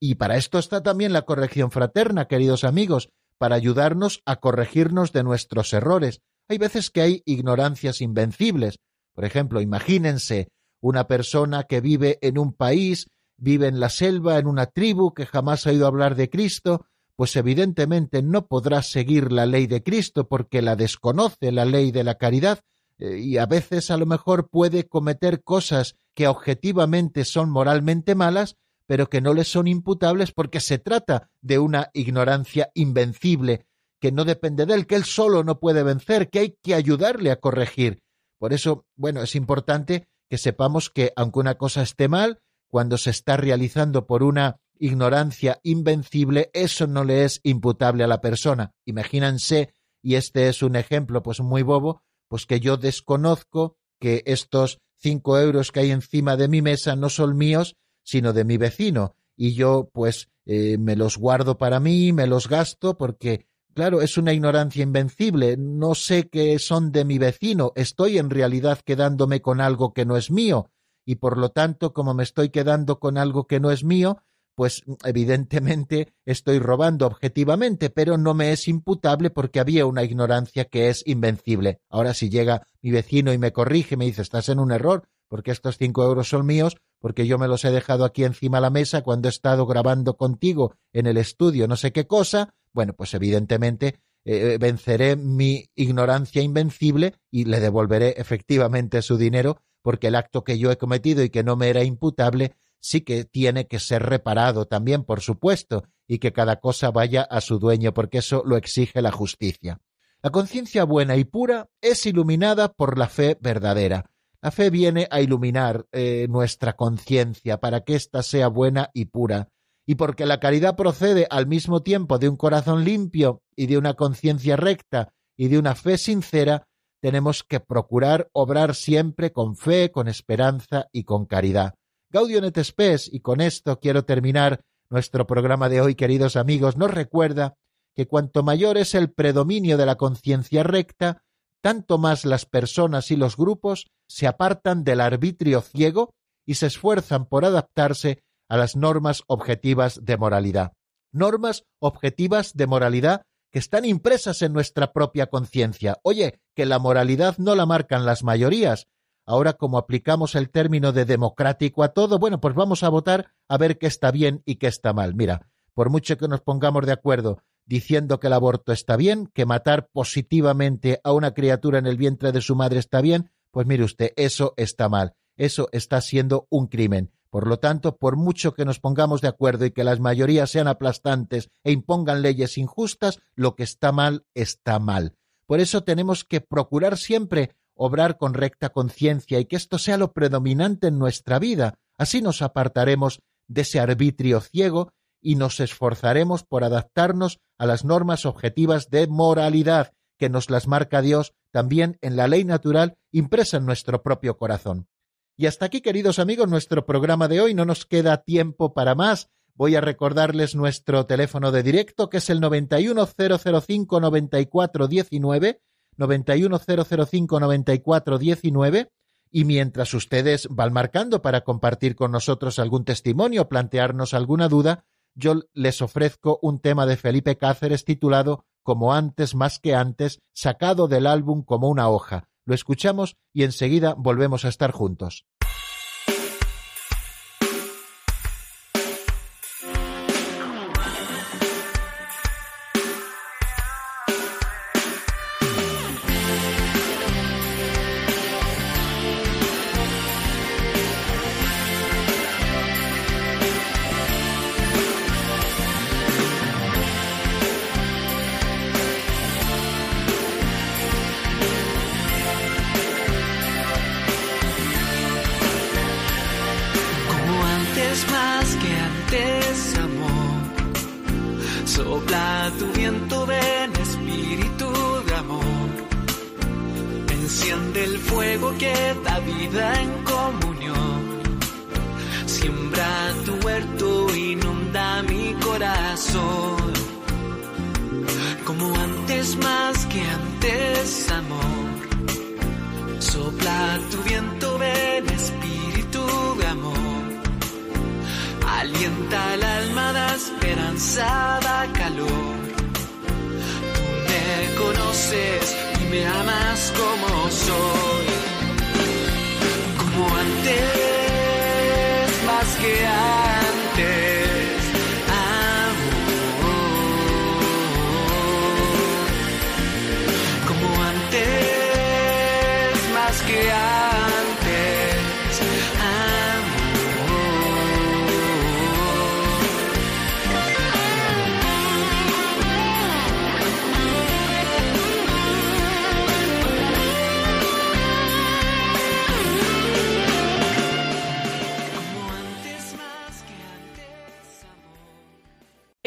Y para esto está también la corrección fraterna, queridos amigos, para ayudarnos a corregirnos de nuestros errores. Hay veces que hay ignorancias invencibles. Por ejemplo, imagínense una persona que vive en un país vive en la selva, en una tribu que jamás ha oído hablar de Cristo, pues evidentemente no podrá seguir la ley de Cristo porque la desconoce, la ley de la caridad, eh, y a veces a lo mejor puede cometer cosas que objetivamente son moralmente malas, pero que no le son imputables porque se trata de una ignorancia invencible, que no depende de él, que él solo no puede vencer, que hay que ayudarle a corregir. Por eso, bueno, es importante que sepamos que aunque una cosa esté mal, cuando se está realizando por una ignorancia invencible, eso no le es imputable a la persona. Imagínense, y este es un ejemplo pues muy bobo, pues que yo desconozco que estos cinco euros que hay encima de mi mesa no son míos, sino de mi vecino, y yo pues eh, me los guardo para mí, me los gasto, porque claro, es una ignorancia invencible, no sé que son de mi vecino, estoy en realidad quedándome con algo que no es mío, y por lo tanto, como me estoy quedando con algo que no es mío, pues evidentemente estoy robando objetivamente, pero no me es imputable porque había una ignorancia que es invencible. Ahora si llega mi vecino y me corrige, me dice, estás en un error, porque estos cinco euros son míos, porque yo me los he dejado aquí encima de la mesa cuando he estado grabando contigo en el estudio no sé qué cosa, bueno, pues evidentemente eh, venceré mi ignorancia invencible y le devolveré efectivamente su dinero, porque el acto que yo he cometido y que no me era imputable sí que tiene que ser reparado también, por supuesto, y que cada cosa vaya a su dueño, porque eso lo exige la justicia. La conciencia buena y pura es iluminada por la fe verdadera. La fe viene a iluminar eh, nuestra conciencia para que ésta sea buena y pura, y porque la caridad procede al mismo tiempo de un corazón limpio y de una conciencia recta y de una fe sincera, tenemos que procurar obrar siempre con fe, con esperanza y con caridad. Gaudium et y con esto quiero terminar nuestro programa de hoy, queridos amigos, nos recuerda que cuanto mayor es el predominio de la conciencia recta, tanto más las personas y los grupos se apartan del arbitrio ciego y se esfuerzan por adaptarse a las normas objetivas de moralidad. Normas objetivas de moralidad que están impresas en nuestra propia conciencia. Oye, que la moralidad no la marcan las mayorías, Ahora, como aplicamos el término de democrático a todo, bueno, pues vamos a votar a ver qué está bien y qué está mal. Mira, por mucho que nos pongamos de acuerdo diciendo que el aborto está bien, que matar positivamente a una criatura en el vientre de su madre está bien, pues mire usted, eso está mal, eso está siendo un crimen. Por lo tanto, por mucho que nos pongamos de acuerdo y que las mayorías sean aplastantes e impongan leyes injustas, lo que está mal está mal. Por eso tenemos que procurar siempre obrar con recta conciencia y que esto sea lo predominante en nuestra vida. Así nos apartaremos de ese arbitrio ciego y nos esforzaremos por adaptarnos a las normas objetivas de moralidad que nos las marca Dios también en la ley natural impresa en nuestro propio corazón. Y hasta aquí, queridos amigos, nuestro programa de hoy. No nos queda tiempo para más. Voy a recordarles nuestro teléfono de directo, que es el 910059419 910059419 y mientras ustedes van marcando para compartir con nosotros algún testimonio o plantearnos alguna duda, yo les ofrezco un tema de Felipe Cáceres titulado Como antes más que antes, sacado del álbum como una hoja. Lo escuchamos y enseguida volvemos a estar juntos.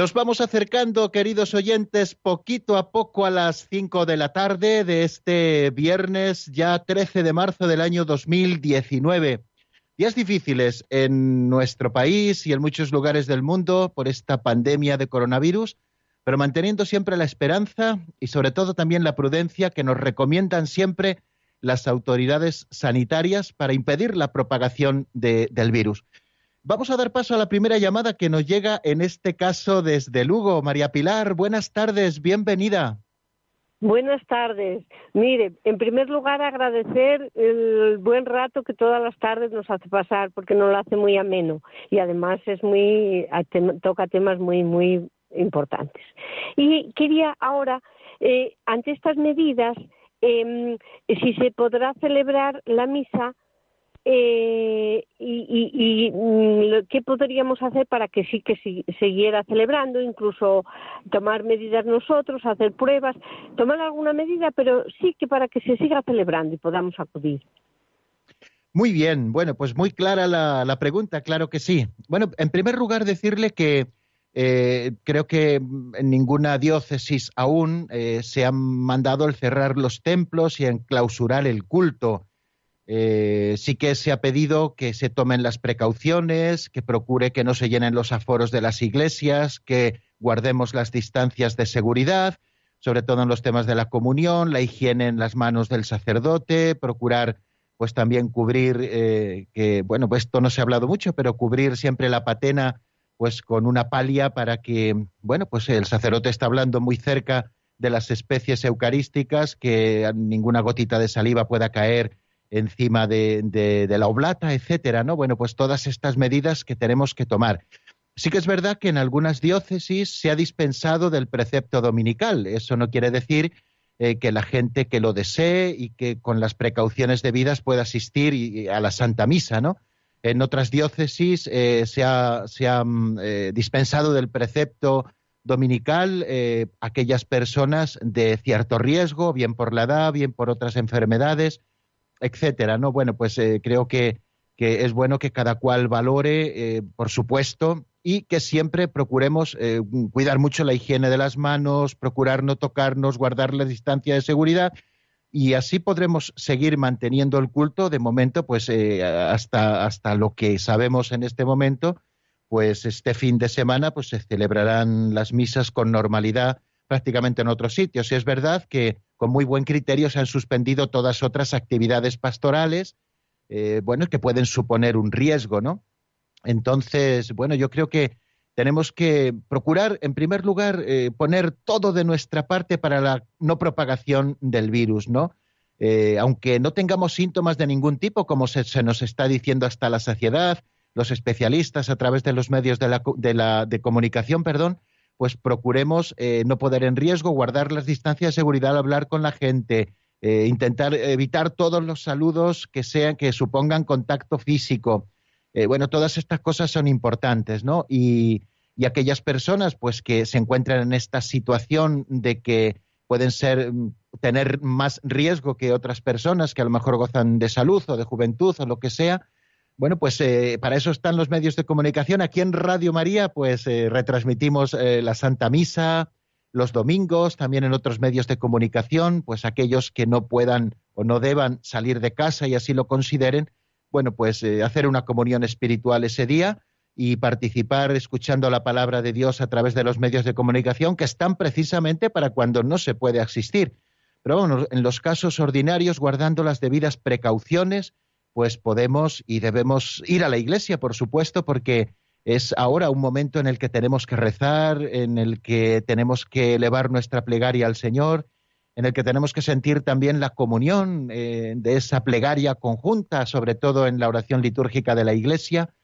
Nos vamos acercando, queridos oyentes, poquito a poco a las 5 de la tarde de este viernes, ya 13 de marzo del año 2019. Días difíciles en nuestro país y en muchos lugares del mundo por esta pandemia de coronavirus, pero manteniendo siempre la esperanza y sobre todo también la prudencia que nos recomiendan siempre las autoridades sanitarias para impedir la propagación de- del virus. Vamos a dar paso a la primera llamada que nos llega en este caso desde Lugo. María Pilar, buenas tardes, bienvenida. Buenas tardes. Mire, en primer lugar agradecer el buen rato que todas las tardes nos hace pasar porque nos lo hace muy ameno y además es muy toca temas muy muy importantes. Y quería ahora eh, ante estas medidas em, si se podrá celebrar la misa eh, y, y- y, mm, qué podríamos hacer para que sí que si- siguiera celebrando, incluso tomar medidas nosotros, hacer pruebas, tomar alguna medida, pero sí que para que se siga celebrando y podamos acudir. Muy bien, bueno, pues muy clara la, la pregunta, claro que sí. Bueno, en primer lugar decirle que eh, creo que en ninguna diócesis aún eh, se han mandado el cerrar los templos y en clausurar el culto. Eh, sí que se ha pedido que se tomen las precauciones, que procure que no se llenen los aforos de las iglesias, que guardemos las distancias de seguridad, sobre todo en los temas de la comunión, la higiene en las manos del sacerdote, procurar pues también cubrir, eh, que bueno, pues esto no se ha hablado mucho, pero cubrir siempre la patena pues con una palia para que, bueno, pues el sacerdote está hablando muy cerca de las especies eucarísticas, que ninguna gotita de saliva pueda caer encima de, la oblata, etcétera, ¿no? Bueno, pues todas estas medidas que tenemos que tomar. Sí que es verdad que en algunas diócesis se ha dispensado del precepto dominical. Eso no quiere decir eh, que la gente que lo desee y que con las precauciones debidas pueda asistir a la Santa Misa, ¿no? En otras diócesis eh, se ha, mm, eh, dispensado del precepto dominical aquellas personas de cierto riesgo, bien por la edad, bien por otras enfermedades, etcétera, ¿no? Bueno, pues eh, creo que, que es bueno que cada cual valore, eh, por supuesto, y que siempre procuremos eh, cuidar mucho la higiene de las manos, procurar no tocarnos, guardar la distancia de seguridad y así podremos seguir manteniendo el culto de momento, pues eh, hasta, hasta lo que sabemos en este momento, pues este fin de semana pues se celebrarán las misas con normalidad prácticamente en otros sitios. Y es verdad que con muy buen criterio se han suspendido todas otras actividades pastorales, eh, bueno, que pueden suponer un riesgo, ¿no? Entonces, bueno, yo creo que tenemos que procurar, en primer lugar, eh, poner todo de nuestra parte para la no propagación del virus, ¿no? Eh, aunque no tengamos síntomas de ningún tipo, como se, se nos está diciendo hasta la saciedad, los especialistas a través de los medios de, la, de, la, de comunicación, perdón, pues procuremos eh, no poner en riesgo, guardar las distancias de seguridad hablar con la gente, eh, intentar evitar todos los saludos que sean que supongan contacto físico. Eh, bueno, todas estas cosas son importantes, ¿no? Y, y aquellas personas, pues, que se encuentran en esta situación de que pueden ser mm, tener más riesgo que otras personas que a lo mejor gozan de salud o de juventud o lo que sea. Bueno, pues eh, para eso están los medios de comunicación. Aquí en Radio María, pues eh, retransmitimos eh, la Santa Misa los domingos, también en otros medios de comunicación, pues aquellos que no puedan o no deban salir de casa y así lo consideren, bueno, pues eh, hacer una comunión espiritual ese día y participar escuchando la palabra de Dios a través de los medios de comunicación que están precisamente para cuando no se puede asistir. Pero bueno, en los casos ordinarios, guardando las debidas precauciones, pues podemos y debemos ir a la iglesia, por supuesto, porque es ahora un momento en el que tenemos que rezar, en el que tenemos que elevar nuestra plegaria al Señor, en el que tenemos que sentir también la comunión eh, de esa plegaria conjunta, sobre todo en la oración litúrgica de la Iglesia.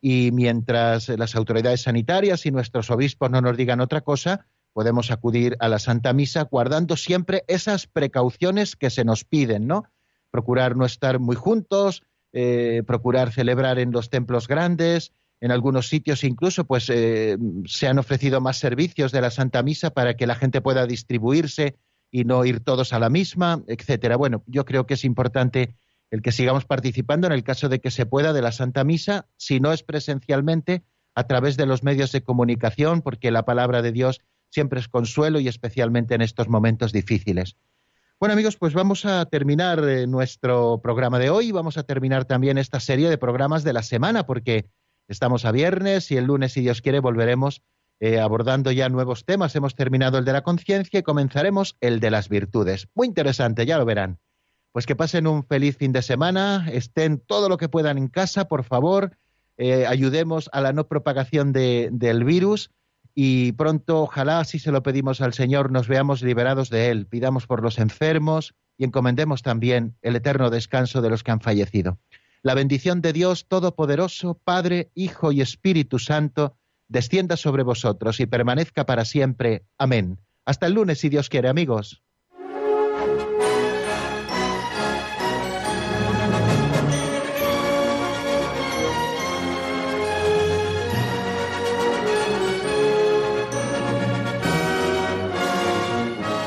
Y mientras las autoridades sanitarias y nuestros obispos no nos digan otra cosa, podemos acudir a la Santa Misa guardando siempre esas precauciones que se nos piden, ¿no? Procurar no estar muy juntos, eh, procurar celebrar en los templos grandes, en algunos sitios incluso pues eh, se han ofrecido más servicios de la Santa Misa para que la gente pueda distribuirse y no ir todos a la misma, etcétera. Bueno, yo creo que es importante el que sigamos participando en el caso de que se pueda de la Santa Misa, si no es presencialmente, a través de los medios de comunicación, porque la palabra de Dios siempre es consuelo y especialmente en estos momentos difíciles. Bueno amigos, pues vamos a terminar eh, nuestro programa de hoy, vamos a terminar también esta serie de programas de la semana, porque estamos a viernes y el lunes, si Dios quiere, volveremos eh, abordando ya nuevos temas. Hemos terminado el de la conciencia y comenzaremos el de las virtudes. Muy interesante, ya lo verán. Pues que pasen un feliz fin de semana, estén todo lo que puedan en casa, por favor, eh, ayudemos a la no propagación de, del virus y pronto, ojalá, si se lo pedimos al Señor, nos veamos liberados de él. Pidamos por los enfermos y encomendemos también el eterno descanso de los que han fallecido. La bendición de Dios Todopoderoso, Padre, Hijo y Espíritu Santo, descienda sobre vosotros y permanezca para siempre. Amén. Hasta el lunes, si Dios quiere, amigos.